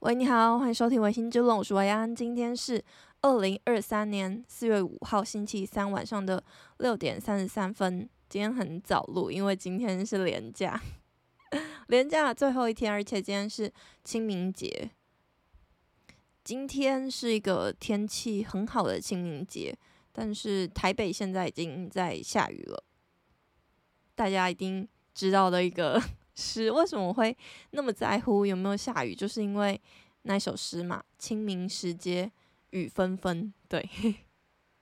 喂，你好，欢迎收听《微醺之论》，我是维安。今天是二零二三年四月五号星期三晚上的六点三十三分。今天很早录，因为今天是连假，连假最后一天，而且今天是清明节。今天是一个天气很好的清明节，但是台北现在已经在下雨了。大家一定知道的一个。诗为什么我会那么在乎有没有下雨？就是因为那首诗嘛，“清明时节雨纷纷”。对，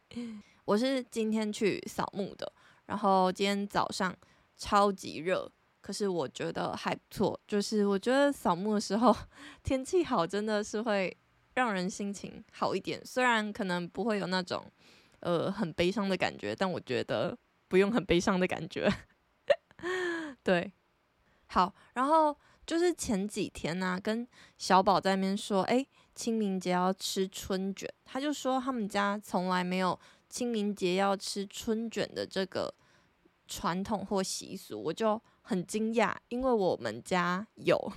我是今天去扫墓的，然后今天早上超级热，可是我觉得还不错。就是我觉得扫墓的时候 天气好，真的是会让人心情好一点。虽然可能不会有那种呃很悲伤的感觉，但我觉得不用很悲伤的感觉。对。好，然后就是前几天呢、跟小宝在那边说，哎，清明节要吃春卷，他就说他们家从来没有清明节要吃春卷的这个传统或习俗，我就很惊讶，因为我们家有，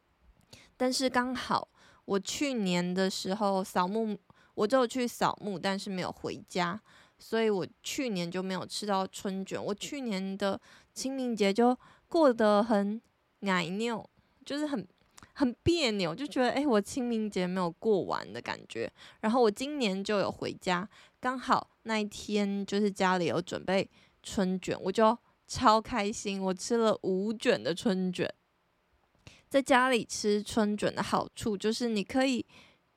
但是刚好我去年的时候扫墓，我就去扫墓，但是没有回家，所以我去年就没有吃到春卷，我去年的清明节就。过得很奶扭，就是很很别扭，就觉得诶，我清明节没有过完的感觉。然后我今年就有回家，刚好那一天就是家里有准备春卷，我就超开心。我吃了五卷的春卷，在家里吃春卷的好处就是你可以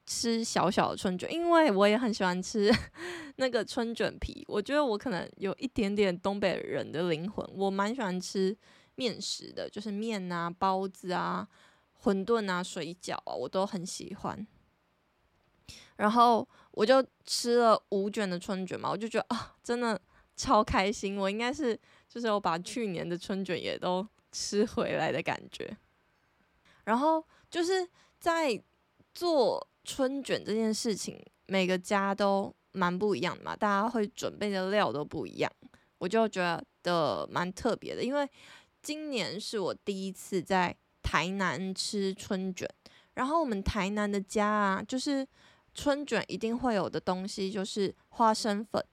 吃小小的春卷，因为我也很喜欢吃 那个春卷皮。我觉得我可能有一点点东北人的灵魂，我蛮喜欢吃。面食的，就是面啊、包子啊、馄饨啊、水饺啊，我都很喜欢。然后我就吃了五卷的春卷嘛，我就觉得啊，真的超开心。我应该是就是我把去年的春卷也都吃回来的感觉。然后就是在做春卷这件事情，每个家都蛮不一样的嘛，大家会准备的料都不一样，我就觉得蛮特别的，因为。今年是我第一次在台南吃春卷，然后我们台南的家啊，就是春卷一定会有的东西就是花生粉。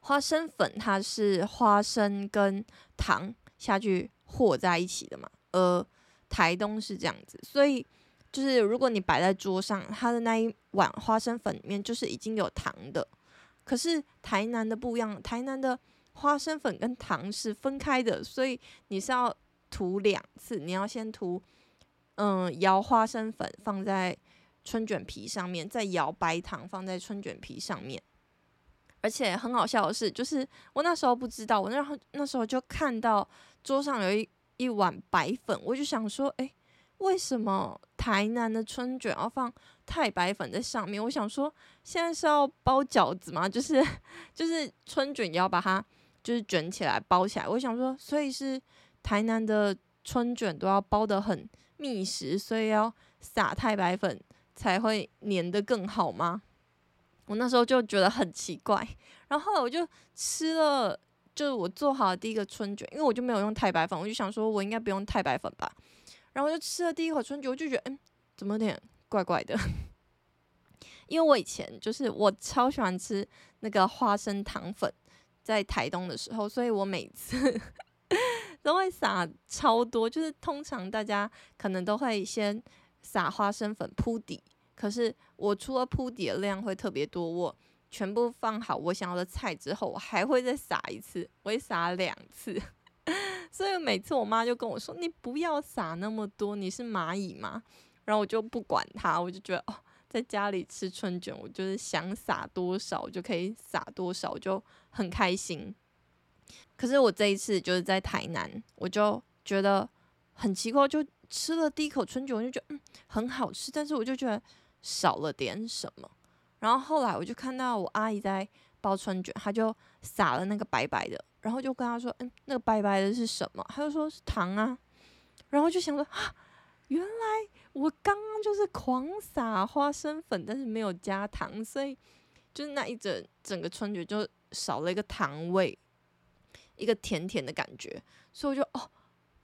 花生粉它是花生跟糖下去和在一起的嘛，呃，台东是这样子，所以就是如果你摆在桌上，它的那一碗花生粉里面就是已经有糖的，可是台南的不一样，台南的。花生粉跟糖是分开的，所以你是要涂两次。你要先涂，嗯，摇花生粉放在春卷皮上面，再摇白糖放在春卷皮上面。而且很好笑的是，就是我那时候不知道，我那那时候就看到桌上有一一碗白粉，我就想说，哎，为什么台南的春卷要放太白粉在上面？我想说，现在是要包饺子吗？就是 就是春卷也要把它。就是卷起来包起来，我想说，所以是台南的春卷都要包的很密实，所以要撒太白粉才会粘的更好吗？我那时候就觉得很奇怪，然后我就吃了，就是我做好第一个春卷，因为我就没有用太白粉，我就想说我应该不用太白粉吧，然后我就吃了第一口春卷，我就觉得，嗯，怎么有点怪怪的？因为我以前就是我超喜欢吃那个花生糖粉。在台东的时候，所以我每次 都会撒超多。就是通常大家可能都会先撒花生粉铺底，可是我除了铺底的量会特别多，我全部放好我想要的菜之后，我还会再撒一次，我会撒两次。所以每次我妈就跟我说：“你不要撒那么多，你是蚂蚁吗？”然后我就不管她，我就觉得哦。在家里吃春卷，我就是想撒多少就可以撒多少，就很开心。可是我这一次就是在台南，我就觉得很奇怪，就吃了第一口春卷，我就觉得嗯很好吃，但是我就觉得少了点什么。然后后来我就看到我阿姨在包春卷，她就撒了那个白白的，然后就跟她说：“嗯，那个白白的是什么？”她就说是糖啊。然后就想说啊，原来。我刚刚就是狂撒花生粉，但是没有加糖，所以就是那一整整个春卷就少了一个糖味，一个甜甜的感觉，所以我就哦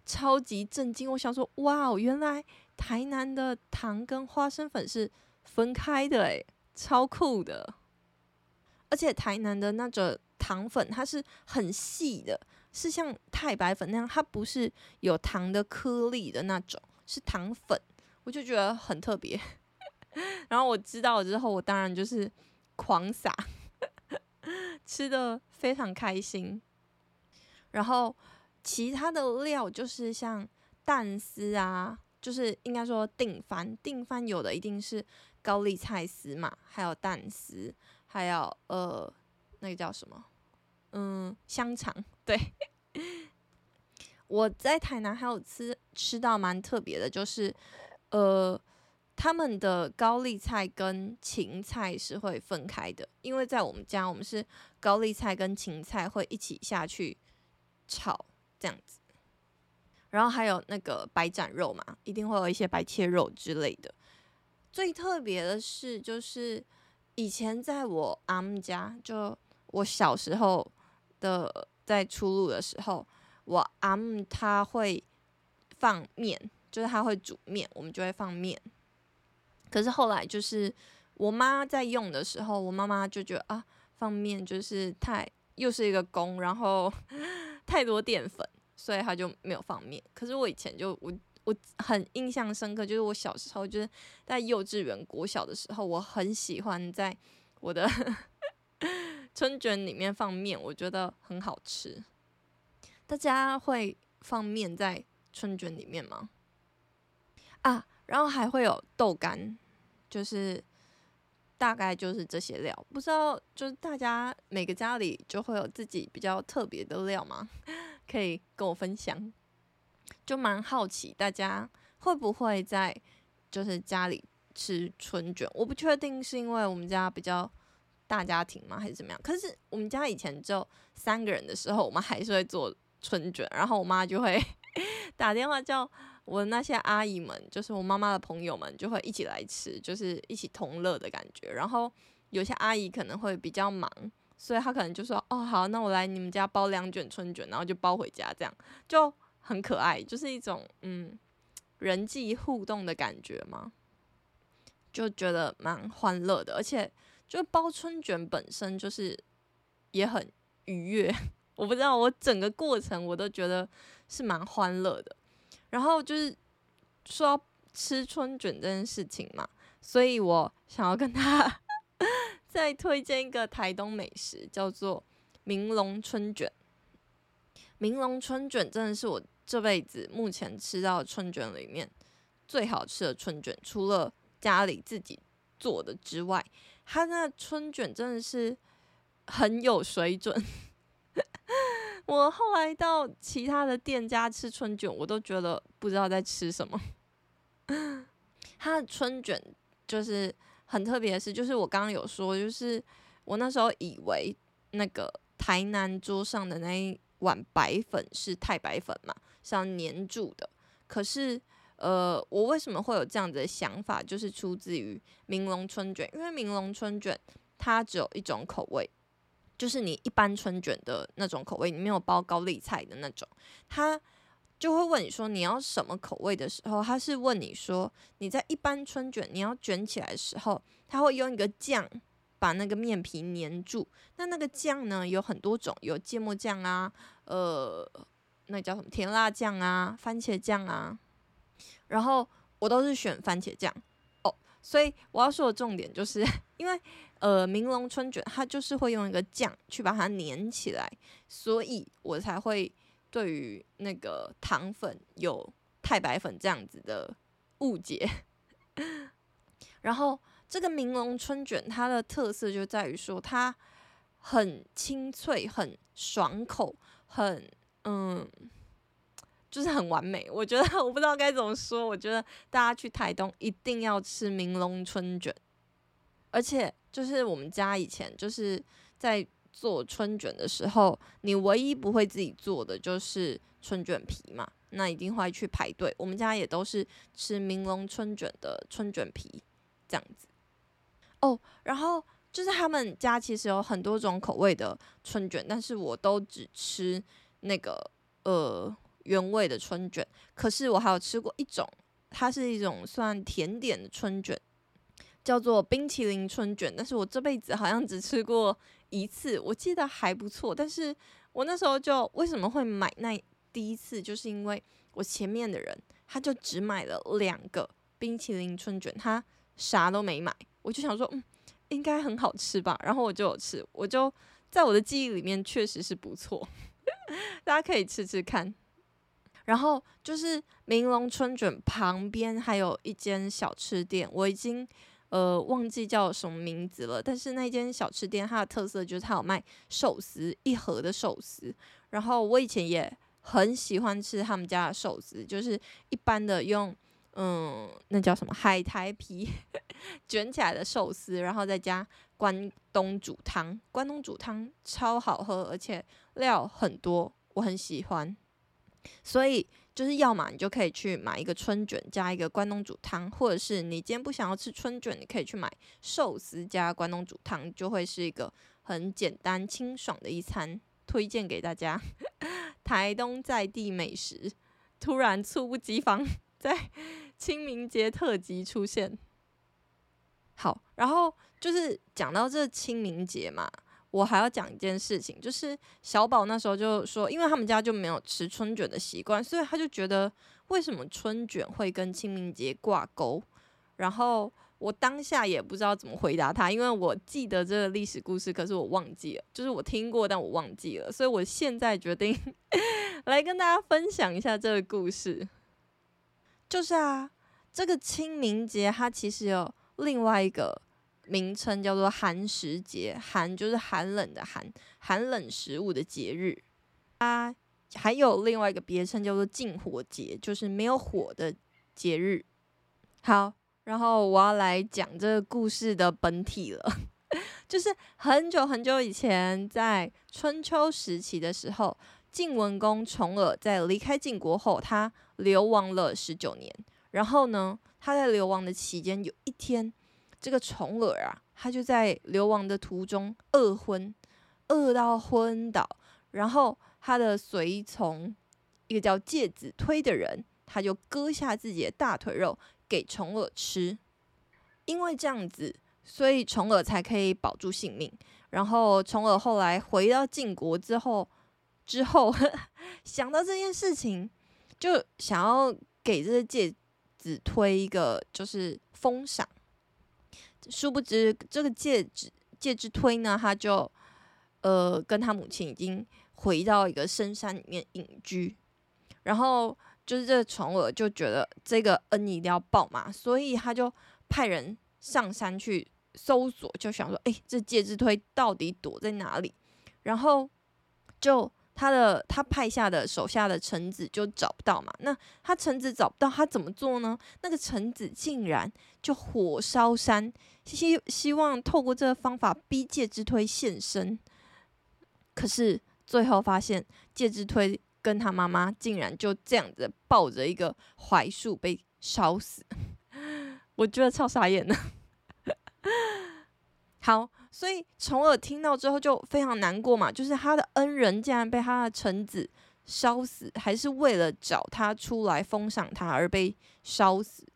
超级震惊。我想说，哇哦，原来台南的糖跟花生粉是分开的，诶，超酷的。而且台南的那种糖粉，它是很细的，是像太白粉那样，它不是有糖的颗粒的那种，是糖粉，我就觉得很特别。然后我知道了之后，我当然就是狂撒，吃的非常开心。然后其他的料就是像蛋丝啊，就是应该说定番，定番有的一定是高丽菜丝嘛，还有蛋丝。还有呃，那个叫什么？嗯，香肠。对，我在台南还有吃吃到蛮特别的，就是呃，他们的高丽菜跟芹菜是会分开的，因为在我们家，我们是高丽菜跟芹菜会一起下去炒这样子。然后还有那个白斩肉嘛，一定会有一些白切肉之类的。最特别的是，就是。以前在我阿姆家，就我小时候的在出入的时候，我阿姆他会放面，就是他会煮面，我们就会放面。可是后来就是我妈在用的时候，我妈妈就觉得啊，放面就是太又是一个工，然后 太多淀粉，所以他就没有放面。可是我以前就我。我很印象深刻，就是我小时候，就是在幼稚园、国小的时候，我很喜欢在我的 春卷里面放面，我觉得很好吃。大家会放面在春卷里面吗？啊，然后还会有豆干，就是大概就是这些料。不知道，就是大家每个家里就会有自己比较特别的料吗？可以跟我分享。就蛮好奇，大家会不会在就是家里吃春卷？我不确定是因为我们家比较大家庭吗，还是怎么样？可是我们家以前只有三个人的时候，我们还是会做春卷，然后我妈就会 打电话叫我那些阿姨们，就是我妈妈的朋友们，就会一起来吃，就是一起同乐的感觉。然后有些阿姨可能会比较忙，所以她可能就说：“哦，好，那我来你们家包两卷春卷，然后就包回家，这样就。”很可爱，就是一种嗯人际互动的感觉嘛，就觉得蛮欢乐的，而且就包春卷本身就是也很愉悦。我不知道，我整个过程我都觉得是蛮欢乐的。然后就是说要吃春卷这件事情嘛，所以我想要跟他 再推荐一个台东美食，叫做明龙春卷。明龙春卷真的是我。这辈子目前吃到的春卷里面最好吃的春卷，除了家里自己做的之外，它那春卷真的是很有水准。我后来到其他的店家吃春卷，我都觉得不知道在吃什么。它的春卷就是很特别的是，就是我刚刚有说，就是我那时候以为那个台南桌上的那一碗白粉是太白粉嘛。是要黏住的，可是，呃，我为什么会有这样子的想法？就是出自于明龙春卷，因为明龙春卷它只有一种口味，就是你一般春卷的那种口味，你没有包高丽菜的那种，他就会问你说你要什么口味的时候，他是问你说你在一般春卷你要卷起来的时候，他会用一个酱把那个面皮粘住，那那个酱呢有很多种，有芥末酱啊，呃。那叫什么甜辣酱啊，番茄酱啊，然后我都是选番茄酱哦。所以我要说的重点就是，因为呃，明龙春卷它就是会用一个酱去把它粘起来，所以我才会对于那个糖粉有太白粉这样子的误解。然后这个明龙春卷它的特色就在于说，它很清脆，很爽口，很。嗯，就是很完美。我觉得我不知道该怎么说。我觉得大家去台东一定要吃明龙春卷，而且就是我们家以前就是在做春卷的时候，你唯一不会自己做的就是春卷皮嘛，那一定会去排队。我们家也都是吃明龙春卷的春卷皮这样子。哦，然后就是他们家其实有很多种口味的春卷，但是我都只吃。那个呃原味的春卷，可是我还有吃过一种它是一种算甜点的春卷，叫做冰淇淋春卷。但是我这辈子好像只吃过一次，我记得还不错。但是我那时候就为什么会买那第一次，就是因为我前面的人他就只买了两个冰淇淋春卷，他啥都没买。我就想说，嗯，应该很好吃吧。然后我就有吃，我就在我的记忆里面确实是不错，大家可以吃吃看。然后就是明龙春卷旁边还有一间小吃店，我已经呃忘记叫什么名字了。但是那间小吃店它的特色就是它有卖寿司，一盒的寿司。然后我以前也很喜欢吃他们家的寿司，就是一般的用嗯那叫什么海苔皮 卷起来的寿司，然后再加关东煮汤，关东煮汤超好喝，而且料很多，我很喜欢。所以就是要么你就可以去买一个春卷加一个关东煮汤，或者是你今天不想要吃春卷，你可以去买寿司加关东煮汤，就会是一个很简单清爽的一餐，推荐给大家。台东在地美食突然猝不及防在清明节特辑出现。好，然后就是讲到这清明节嘛。我还要讲一件事情，就是小宝那时候就说，因为他们家就没有吃春卷的习惯，所以他就觉得为什么春卷会跟清明节挂钩。然后我当下也不知道怎么回答他，因为我记得这个历史故事，可是我忘记了，就是我听过，但我忘记了，所以我现在决定 来跟大家分享一下这个故事。就是啊，这个清明节它其实有另外一个。名称叫做寒食节，寒就是寒冷的寒，寒冷食物的节日。它还有另外一个别称叫做禁火节，就是没有火的节日。好，然后我要来讲这个故事的本体了，就是很久很久以前，在春秋时期的时候，晋文公重耳在离开晋国后，他流亡了十九年。然后呢，他在流亡的期间，有一天。这个重耳啊，他就在流亡的途中饿昏，饿到昏倒，然后他的随从一个叫介子推的人，他就割下自己的大腿肉给重耳吃，因为这样子，所以重耳才可以保住性命。然后重耳后来回到晋国之后，之后 想到这件事情，就想要给这个介子推一个就是封赏。殊不知，这个介子介之推呢，他就呃跟他母亲已经回到一个深山里面隐居，然后就是这个重耳就觉得这个恩一定要报嘛，所以他就派人上山去搜索，就想说，诶，这介之推到底躲在哪里？然后就。他的他派下的手下的臣子就找不到嘛，那他臣子找不到，他怎么做呢？那个臣子竟然就火烧山，希希望透过这个方法逼介之推现身。可是最后发现介之推跟他妈妈竟然就这样子抱着一个槐树被烧死，我觉得超傻眼的。好。所以重耳听到之后就非常难过嘛，就是他的恩人竟然被他的臣子烧死，还是为了找他出来封赏他而被烧死，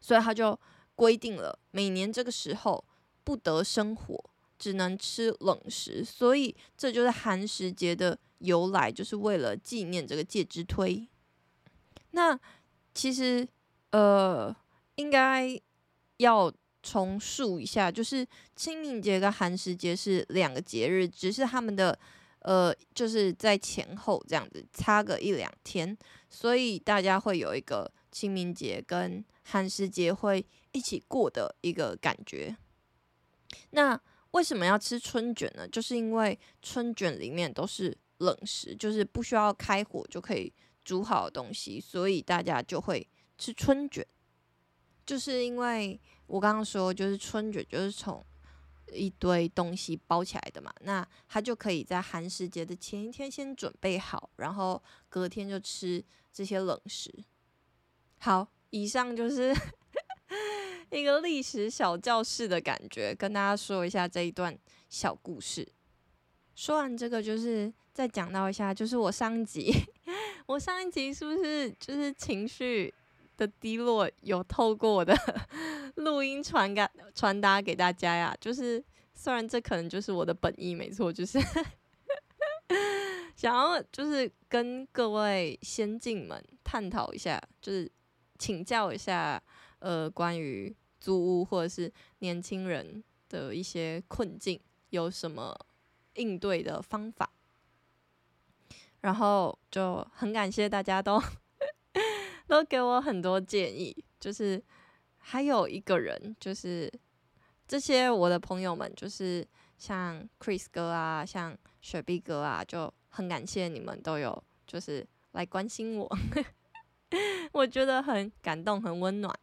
所以他就规定了每年这个时候不得生火，只能吃冷食，所以这就是寒食节的由来，就是为了纪念这个介之推。那其实呃应该要。重述一下，就是清明节跟寒食节是两个节日，只是他们的呃，就是在前后这样子差个一两天，所以大家会有一个清明节跟寒食节会一起过的一个感觉。那为什么要吃春卷呢？就是因为春卷里面都是冷食，就是不需要开火就可以煮好的东西，所以大家就会吃春卷，就是因为。我刚刚说，就是春卷就是从一堆东西包起来的嘛，那他就可以在寒食节的前一天先准备好，然后隔天就吃这些冷食。好，以上就是 一个历史小教室的感觉，跟大家说一下这一段小故事。说完这个，就是再讲到一下，就是我上一集，我上一集是不是就是情绪的低落有透过我的 录音传感传达给大家呀。就是虽然这可能就是我的本意没错，就是 想要就是跟各位先进们探讨一下，就是请教一下，呃，关于租屋或者是年轻人的一些困境，有什么应对的方法？然后就很感谢大家都都给我很多建议，就是还有一个人，就是这些我的朋友们，就是像 Chris 哥啊，像雪碧哥啊，就很感谢你们都有就是来关心我，我觉得很感动，很温暖。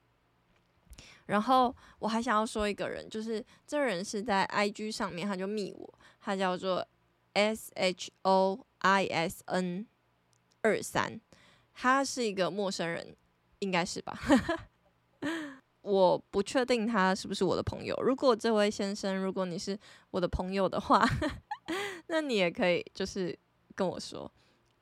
然后我还想要说一个人，就是这人是在 IG 上面，他就密我，他叫做 S H O。I S N 二三，他是一个陌生人，应该是吧？我不确定他是不是我的朋友。如果这位先生，如果你是我的朋友的话，那你也可以就是跟我说，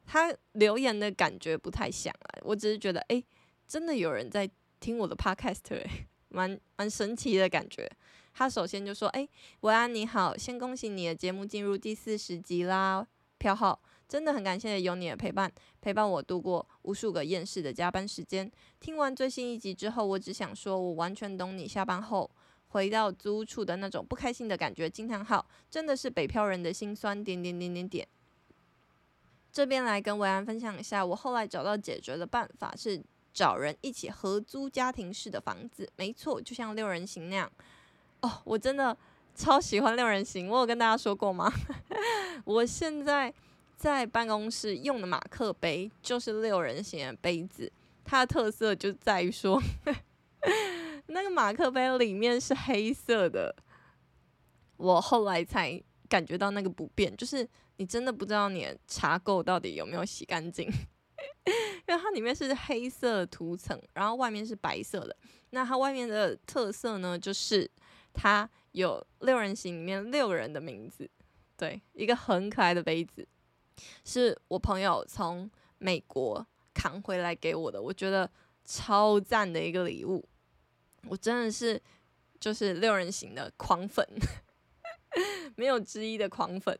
他留言的感觉不太像啊。我只是觉得，哎，真的有人在听我的 podcast，哎，蛮蛮神奇的感觉。他首先就说，哎，维安你好，先恭喜你的节目进入第四十集啦。票号真的很感谢有你的陪伴，陪伴我度过无数个厌世的加班时间。听完最新一集之后，我只想说，我完全懂你下班后回到租处的那种不开心的感觉。惊叹号，真的是北漂人的心酸。点点点点点。这边来跟维安分享一下，我后来找到解决的办法是找人一起合租家庭式的房子。没错，就像六人行那样。哦，我真的。超喜欢六人行，我有跟大家说过吗？我现在在办公室用的马克杯就是六人行的杯子，它的特色就在于说，那个马克杯里面是黑色的。我后来才感觉到那个不便，就是你真的不知道你的茶垢到底有没有洗干净，因为它里面是黑色涂层，然后外面是白色的。那它外面的特色呢，就是它。有六人行里面六个人的名字，对，一个很可爱的杯子，是我朋友从美国扛回来给我的，我觉得超赞的一个礼物，我真的是就是六人行的狂粉，没有之一的狂粉。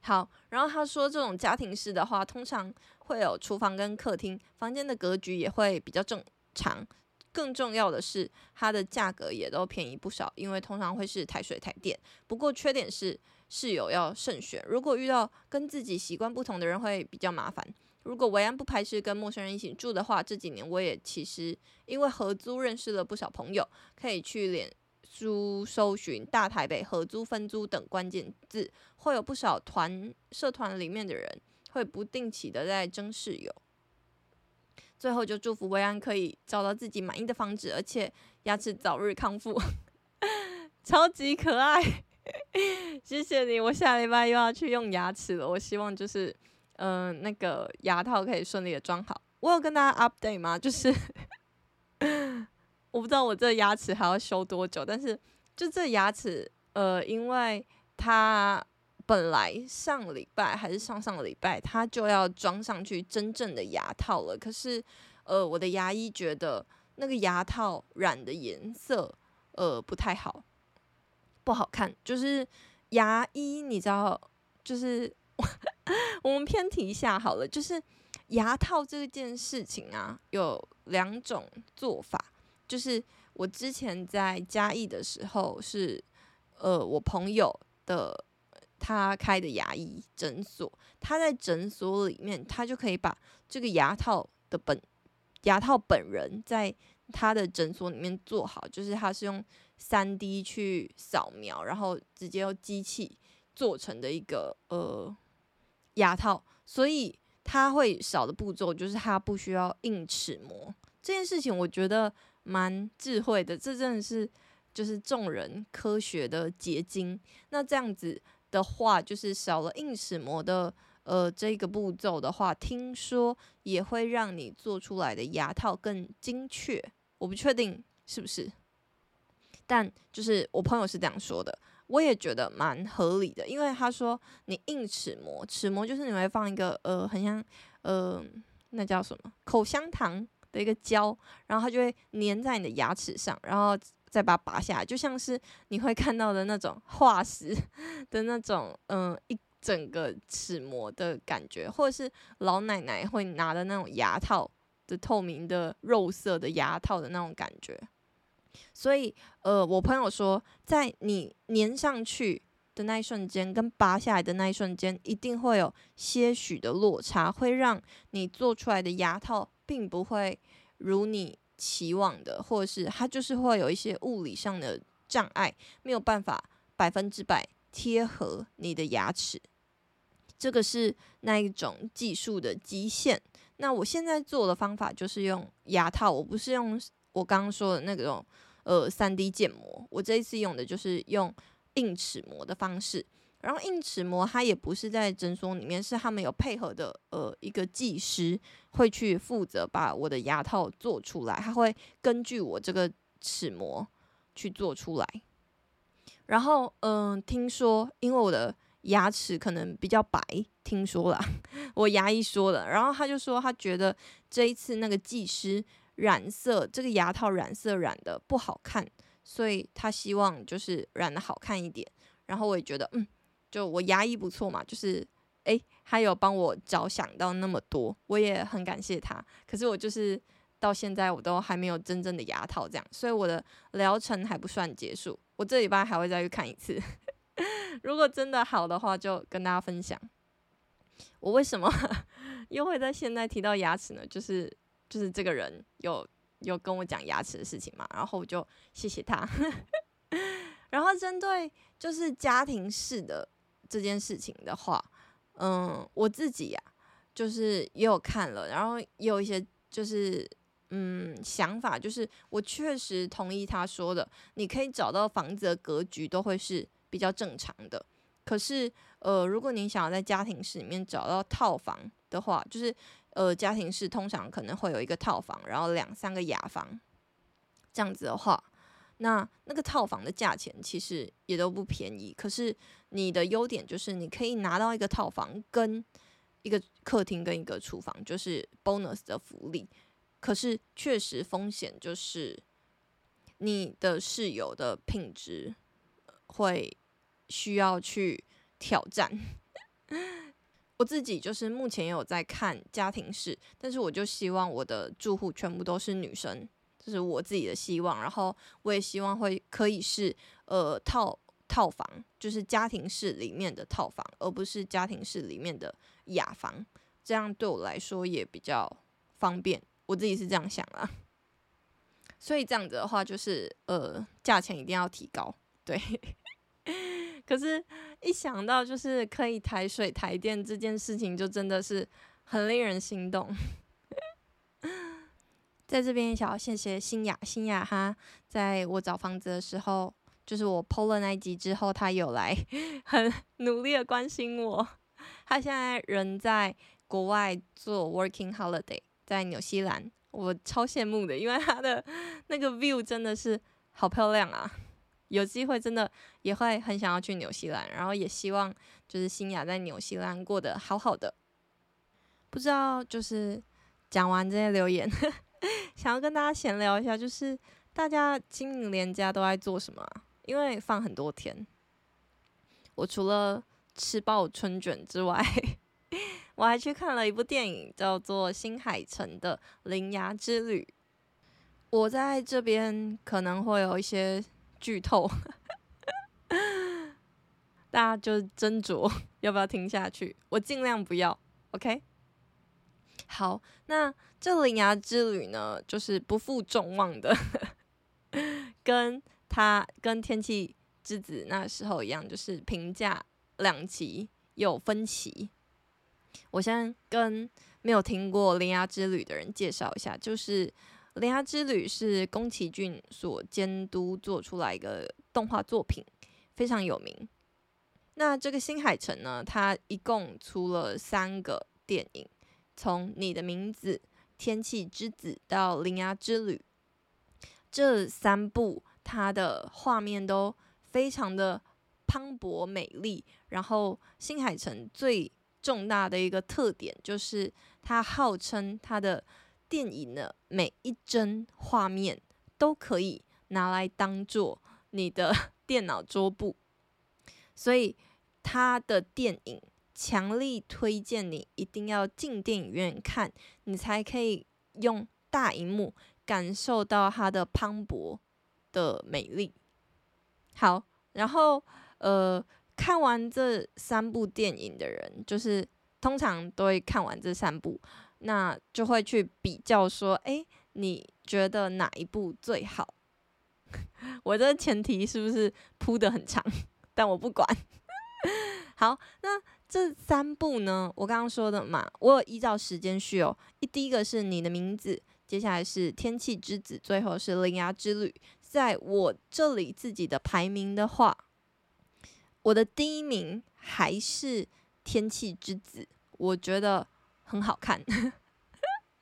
好，然后他说这种家庭式的话，通常会有厨房跟客厅，房间的格局也会比较正常。更重要的是，它的价格也都便宜不少，因为通常会是台水台电。不过缺点是室友要慎选，如果遇到跟自己习惯不同的人会比较麻烦。如果维安不排斥跟陌生人一起住的话，这几年我也其实因为合租认识了不少朋友，可以去脸书搜寻“大台北合租分租”等关键字，会有不少团社团里面的人会不定期的在争室友。最后就祝福维安可以找到自己满意的房子，而且牙齿早日康复，超级可爱，谢谢你！我下礼拜又要去用牙齿了，我希望就是嗯、那个牙套可以顺利的装好。我有跟大家 update 吗？就是 我不知道我这牙齿还要修多久，但是就这牙齿呃，因为它。本来上礼拜还是上上个礼拜，他就要装上去真正的牙套了。可是，呃，我的牙医觉得那个牙套染的颜色，呃，不太好，不好看。就是牙医，你知道，就是 我们偏题一下好了。就是牙套这件事情啊，有两种做法。就是我之前在嘉义的时候是，呃，我朋友的。他开的牙医诊所，他在诊所里面，他就可以把这个牙套的本牙套本人在他的诊所里面做好，就是他是用三 D 去扫描，然后直接用机器做成的一个呃牙套，所以它会少的步骤就是它不需要印齿模，这件事情我觉得蛮智慧的，这真的是就是众人科学的结晶。那这样子。的话，就是少了印齿模的呃这个步骤的话，听说也会让你做出来的牙套更精确。我不确定是不是，但就是我朋友是这样说的，我也觉得蛮合理的。因为他说你硬齿膜，齿膜就是你会放一个呃很像呃那叫什么口香糖的一个胶，然后它就会粘在你的牙齿上，然后再把它拔下来，就像是你会看到的那种化石的那种，嗯、一整个齿膜的感觉，或者是老奶奶会拿的那种牙套的透明的肉色的牙套的那种感觉。所以，呃，我朋友说，在你粘上去的那一瞬间，跟拔下来的那一瞬间，一定会有些许的落差，会让你做出来的牙套并不会如你期望的，或者是它就是会有一些物理上的障碍，没有办法百分之百贴合你的牙齿。这个是那一种技术的极限。那我现在做的方法就是用牙套，我不是用我刚刚说的那种呃 3D 建模，我这一次用的就是用。硬齿模的方式，然后硬齿模它也不是在诊所里面，是他们有配合的呃一个技师会去负责把我的牙套做出来，他会根据我这个齿模去做出来。然后嗯、听说因为我的牙齿可能比较白，听说啦，我牙医说的，然后他就说他觉得这一次那个技师染色这个牙套染色染得不好看。所以他希望就是染得好看一点，然后我也觉得，嗯，就我牙医不错嘛，就是，诶，他有帮我着想到那么多，我也很感谢他。可是我就是到现在我都还没有真正的牙套这样，所以我的疗程还不算结束，我这礼拜还会再去看一次。如果真的好的话，就跟大家分享。我为什么 又会在现在提到牙齿呢？就是就是这个人有。有跟我讲牙齿的事情嘛，然后我就谢谢他。然后针对就是家庭式的这件事情的话，嗯，我自己呀、就是也有看了，然后也有一些就是嗯想法，就是我确实同意他说的，你可以找到房子的格局都会是比较正常的。可是呃，如果你想要在家庭式里面找到套房的话，就是。呃，家庭式通常可能会有一个套房，然后两三个雅房，这样子的话，那那个套房的价钱其实也都不便宜。可是你的优点就是你可以拿到一个套房跟一个客厅跟一个厨房，就是 bonus 的福利。可是确实风险就是你的室友的品质会需要去挑战。我自己就是目前有在看家庭式，但是我就希望我的住户全部都是女生，这是我自己的希望。然后我也希望会可以是呃套套房，就是家庭式里面的套房，而不是家庭式里面的雅房。这样对我来说也比较方便，我自己是这样想啊。所以这样子的话，就是呃价钱一定要提高，对。可是，一想到就是可以台水台电这件事情，就真的是很令人心动。在这边，想要谢谢新雅，新雅哈，在我找房子的时候，就是我 PO 了那一集之后，他有来 很努力的关心我。他现在人在国外做 working holiday，在纽西兰，我超羡慕的，因为他的那个 view 真的是好漂亮啊。有机会真的也会很想要去纽西兰，然后也希望就是新雅在纽西兰过得好好的。不知道就是讲完这些留言，想要跟大家闲聊一下，就是大家清明连假都在做什么？因为放很多天，我除了吃爆春卷之外，我还去看了一部电影，叫做新海诚的《铃芽之旅》。我在这边可能会有一些。剧透，大家就斟酌 要不要听下去。我尽量不要，OK。好，那这《铃芽之旅》呢，就是不负众望的，跟他跟《天气之子》那时候一样，就是评价两极有分歧。我先跟没有听过《铃芽之旅》的人介绍一下，就是。《铃芽之旅》是宫崎骏所监督做出来一个动画作品，非常有名。那这个新海诚呢，他一共出了三个电影，从《你的名字》、《天气之子》到《铃芽之旅》，这三部它的画面都非常的磅礴美丽。然后新海诚最重大的一个特点就是，他号称他的电影的每一帧画面都可以拿来当做 你的 电脑桌布，所以他的电影强力推荐你一定要进电影院看，你才可以用大荧幕感受到它的磅礴的美丽。好，然后呃，看完这三部电影的人，就是通常都会看完这三部，那就会去比较说，哎，你觉得哪一部最好？我这前提是不是铺得很长？但我不管。好，那这三部呢？我刚刚说的嘛，我有依照时间序哦。一第一个是你的名字，接下来是天气之子，最后是铃芽之旅。在我这里自己的排名的话，我的第一名还是天气之子，我觉得很好看。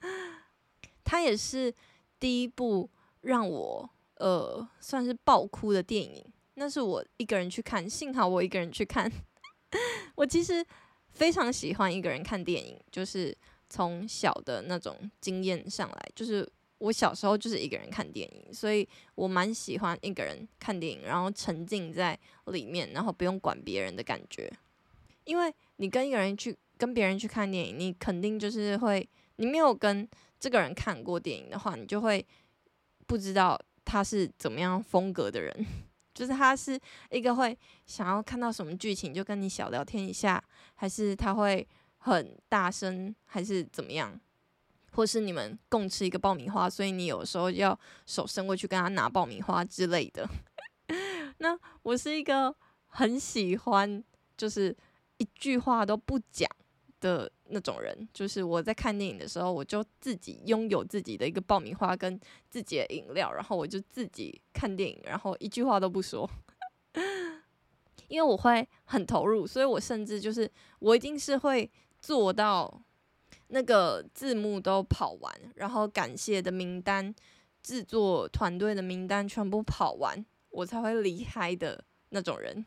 它也是第一部让我。呃，算是爆哭的电影，那是我一个人去看，幸好我一个人去看。我其实非常喜欢一个人看电影，就是从小的那种经验上来，就是我小时候就是一个人看电影，所以我蛮喜欢一个人看电影，然后沉浸在里面，然后不用管别人的感觉。因为你跟一个人去跟别人去看电影，你肯定就是会，你没有跟这个人看过电影的话，你就会不知道。他是怎么样风格的人？就是他是一个会想要看到什么剧情就跟你小聊天一下，还是他会很大声，还是怎么样？或是你们共吃一个爆米花，所以你有时候要手伸过去跟他拿爆米花之类的。那我是一个很喜欢，就是一句话都不讲的那种人，就是我在看电影的时候，我就自己拥有自己的一个爆米花跟自己的饮料，然后我就自己看电影，然后一句话都不说，因为我会很投入，所以我甚至就是我一定是会做到那个字幕都跑完，然后感谢的名单、制作团队的名单全部跑完，我才会离开的那种人，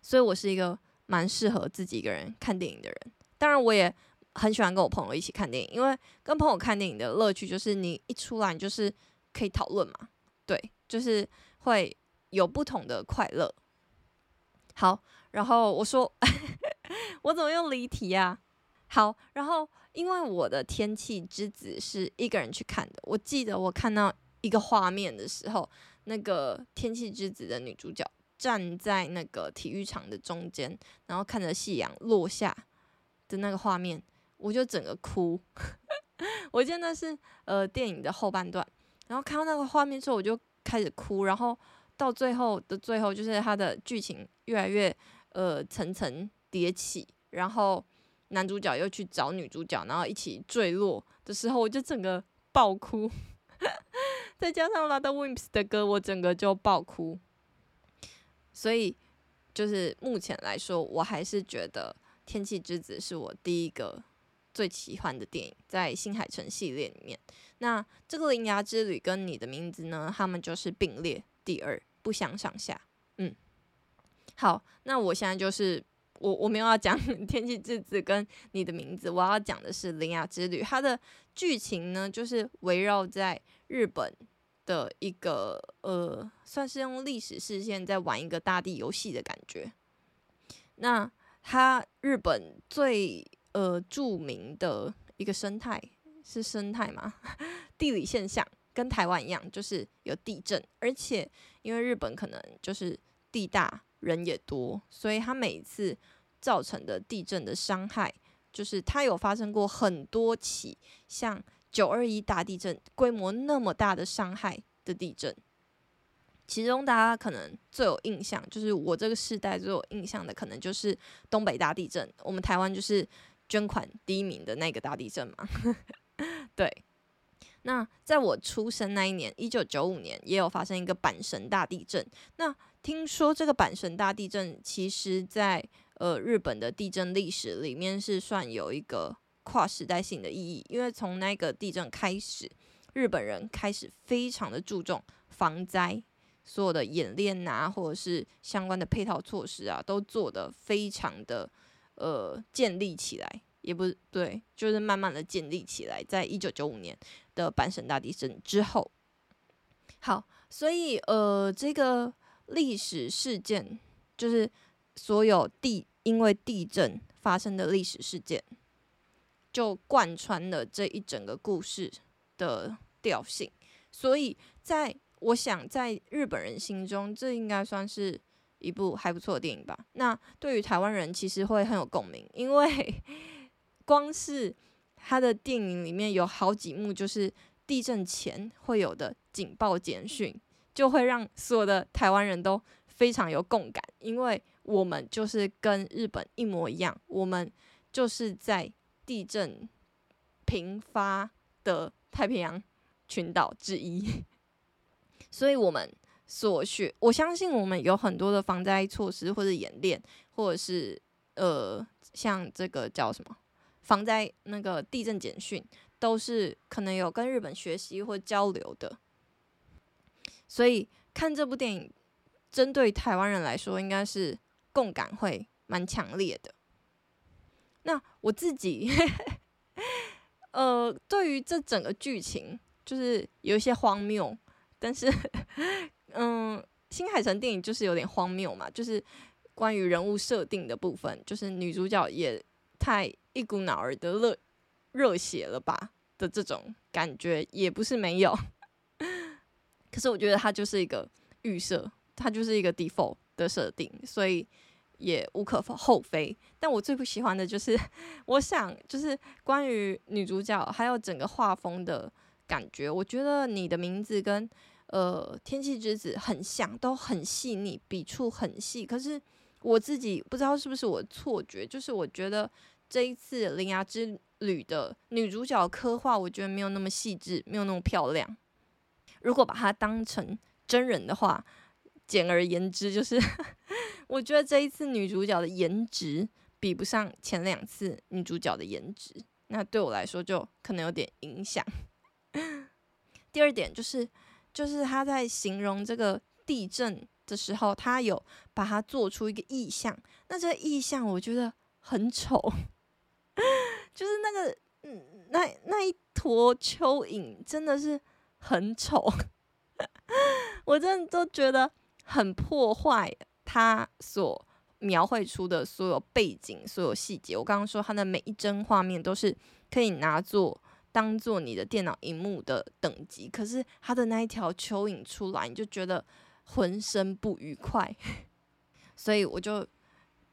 所以我是一个。蛮适合自己一个人看电影的人，当然我也很喜欢跟我朋友一起看电影，因为跟朋友看电影的乐趣就是你一出来你就是可以讨论嘛，对，就是会有不同的快乐。好，然后我说 我怎么又离题啊？好，然后因为我的《天气之子》是一个人去看的，我记得我看到一个画面的时候，那个《天气之子》的女主角。站在那个体育场的中间，然后看着夕阳落下的那个画面，我就整个哭。我记得那是呃电影的后半段，然后看到那个画面之后，我就开始哭。然后到最后的最后，就是它的剧情越来越呃层层叠起，然后男主角又去找女主角，然后一起坠落的时候，我就整个爆哭。再加上 RADWIMPS 的歌，我整个就爆哭。所以，就是目前来说，我还是觉得《天气之子》是我第一个最喜欢的电影，在新海诚系列里面。那这个《铃芽之旅》跟你的名字呢，他们就是并列第二，不相上下。嗯，好，那我现在就是我我没有要讲 《天气之子》跟你的名字，我要讲的是《铃芽之旅》。它的剧情呢，就是围绕在日本。的一个呃，算是用历史事件在玩一个大地游戏的感觉。那它日本最呃著名的一个生态是生态吗？地理现象跟台湾一样，就是有地震，而且因为日本可能就是地大人也多，所以它每一次造成的地震的伤害，就是它有发生过很多起像。九二一大地震规模那么大的伤害的地震，其中大家可能最有印象，就是我这个世代最有印象的，可能就是东北大地震。我们台湾就是捐款第一名的那个大地震嘛。对，那在我出生那一年，一九九五年，也有发生一个阪神大地震。那听说这个阪神大地震，其实在呃日本的地震历史里面是算有一个。跨时代性的意义，因为从那个地震开始，日本人开始非常的注重防灾，所有的演练啊，或者是相关的配套措施啊，都做得非常的呃建立起来，也不对，就是慢慢的建立起来，在一九九五年的阪神大地震之后。好，所以呃，这个历史事件就是所有地因为地震发生的历史事件，就贯穿了这一整个故事的调性。所以在我想，在日本人心中，这应该算是一部还不错的电影吧。那对于台湾人，其实会很有共鸣，因为 光是他的电影里面有好几幕，就是地震前会有的警报简讯，就会让所有的台湾人都非常有共感，因为我们就是跟日本一模一样，我们就是在地震频发的太平洋群岛之一。所以我们所学，我相信我们有很多的防灾措施，或者演练，或者是呃，像这个叫什么防灾那个地震简讯，都是可能有跟日本学习或交流的。所以看这部电影，针对台湾人来说，应该是共感会蛮强烈的。那我自己，呃，对于这整个剧情，就是有一些荒谬。但是，嗯，新海诚电影就是有点荒谬嘛，就是关于人物设定的部分，就是女主角也太一股脑儿的热热血了吧的这种感觉也不是没有。可是我觉得它就是一个预设，它就是一个 default 的设定，所以也无可厚非。但我最不喜欢的就是，我想就是关于女主角还有整个画风的。感觉我觉得你的名字跟呃天气之子很像，都很细腻，笔触很细。可是我自己不知道是不是我错觉，就是我觉得这一次《铃芽之旅》的女主角刻画，我觉得没有那么细致，没有那么漂亮。如果把它当成真人的话，简而言之，就是我觉得这一次女主角的颜值比不上前两次女主角的颜值，那对我来说就可能有点影响。第二点就是，就是他在形容这个地震的时候，他有把它做出一个意象。那这意象我觉得很丑，就是那个嗯，那那一坨蚯蚓真的是很丑，我真的都觉得很破坏他所描绘出的所有背景、所有细节。我刚刚说他的每一帧画面都是可以拿作。当做你的电脑荧幕的等级，可是他的那一条蚯蚓出来，你就觉得浑身不愉快，所以我就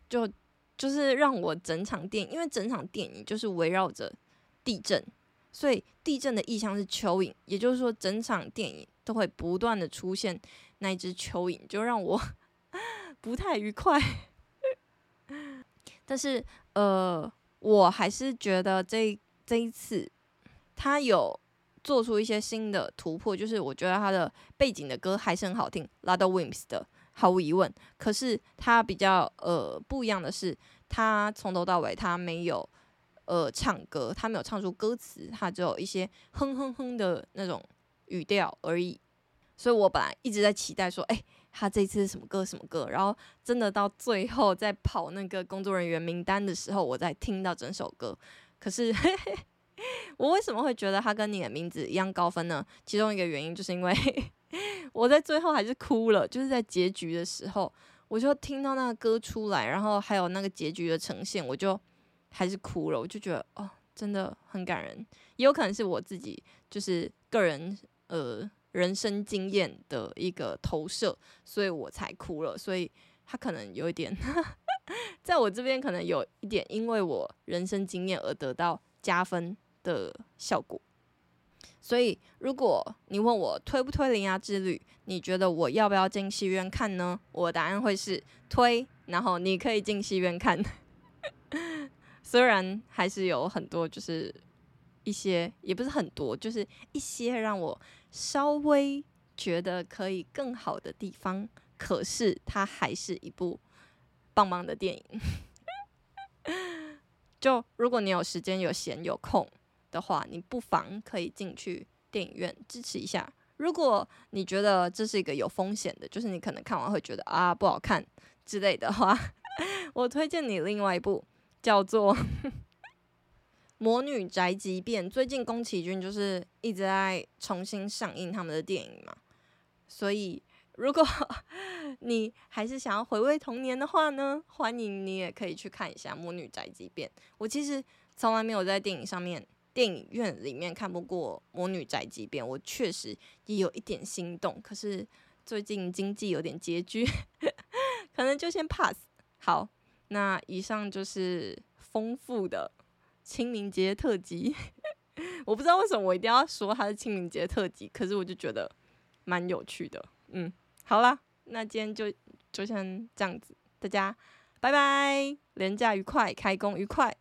就就是让我整场电影，因为整场电影就是围绕着地震，所以地震的意象是蚯蚓，也就是说整场电影都会不断的出现那一只蚯蚓，就让我不太愉快。但是呃，我还是觉得这这一次。他有做出一些新的突破，就是我觉得他的背景的歌还是很好听，RADWIMPS 的毫无疑问。可是他比较呃不一样的是，他从头到尾他没有呃唱歌，他没有唱出歌词，他只有一些哼哼哼的那种语调而已。所以我本来一直在期待说，哎，他这次是什么歌什么歌？然后真的到最后在跑那个工作人员名单的时候，我才听到整首歌。可是。嘿嘿我为什么会觉得他跟你的名字一样高分呢？其中一个原因就是因为 我在最后还是哭了，就是在结局的时候，我就听到那个歌出来，然后还有那个结局的呈现，我就还是哭了。我就觉得哦，真的很感人，也有可能是我自己就是个人呃人生经验的一个投射，所以我才哭了。所以他可能有一点，在我这边可能有一点，因为我人生经验而得到加分的效果，所以如果你问我推不推《铃芽之旅》，你觉得我要不要进戏院看呢？我答案会是推，然后你可以进戏院看。虽然还是有很多，就是一些也不是很多，就是一些让我稍微觉得可以更好的地方，可是它还是一部棒棒的电影。就如果你有时间、有闲、有空。的话，你不妨可以进去电影院支持一下。如果你觉得这是一个有风险的，就是你可能看完会觉得啊不好看之类的话，我推荐你另外一部叫做魔女宅急便》，最近宫崎骏就是一直在重新上映他们的电影嘛，所以如果 你还是想要回味童年的话呢，欢迎你也可以去看一下《魔女宅急便》。我其实从来没有在电影上面、电影院里面看不过《魔女宅急便》，我确实也有一点心动。可是最近经济有点拮据，可能就先 pass。好，那以上就是丰富的。清明节特辑，我不知道为什么我一定要说它是清明节特辑，可是我就觉得蛮有趣的。嗯，好啦，那今天就就先这样子，大家拜拜，廉价愉快，开工愉快。